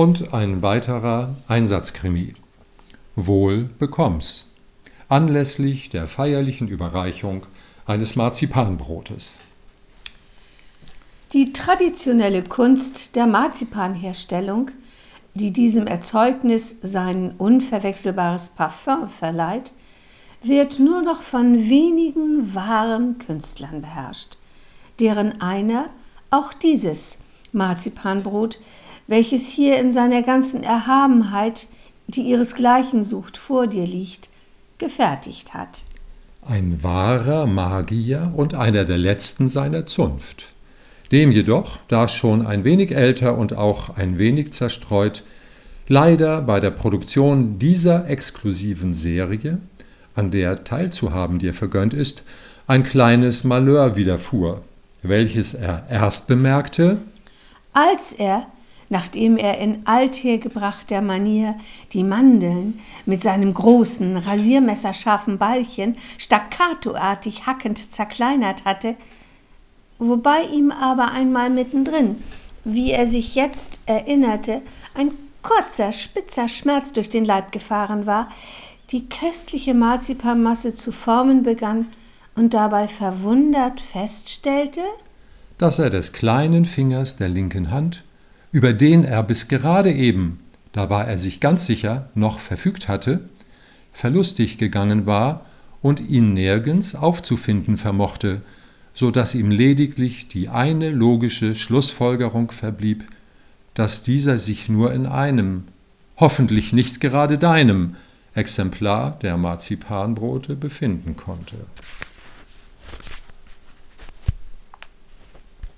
und ein weiterer Einsatzkrimi. Wohl bekomm's. Anlässlich der feierlichen Überreichung eines Marzipanbrotes. Die traditionelle Kunst der Marzipanherstellung, die diesem Erzeugnis sein unverwechselbares Parfum verleiht, wird nur noch von wenigen wahren Künstlern beherrscht, deren einer auch dieses Marzipanbrot, welches hier in seiner ganzen Erhabenheit, die ihresgleichen sucht, vor dir liegt, gefertigt hat. Ein wahrer Magier und einer der letzten seiner Zunft. Dem jedoch, da schon ein wenig älter und auch ein wenig zerstreut, leider bei der Produktion dieser exklusiven Serie, an der teilzuhaben dir vergönnt ist, ein kleines Malheur widerfuhr, welches er erst bemerkte, als er nachdem er in althergebrachter Manier die Mandeln mit seinem großen, rasiermesserscharfen Ballchen staccatoartig hackend zerkleinert hatte, wobei ihm aber einmal mittendrin, wie er sich jetzt erinnerte, ein kurzer, spitzer Schmerz durch den Leib gefahren war, die köstliche Marzipanmasse zu formen begann und dabei verwundert feststellte, dass er des kleinen Fingers der linken Hand über den er bis gerade eben, da war er sich ganz sicher, noch verfügt hatte, verlustig gegangen war und ihn nirgends aufzufinden vermochte, so dass ihm lediglich die eine logische Schlussfolgerung verblieb, dass dieser sich nur in einem, hoffentlich nicht gerade deinem, Exemplar der Marzipanbrote befinden konnte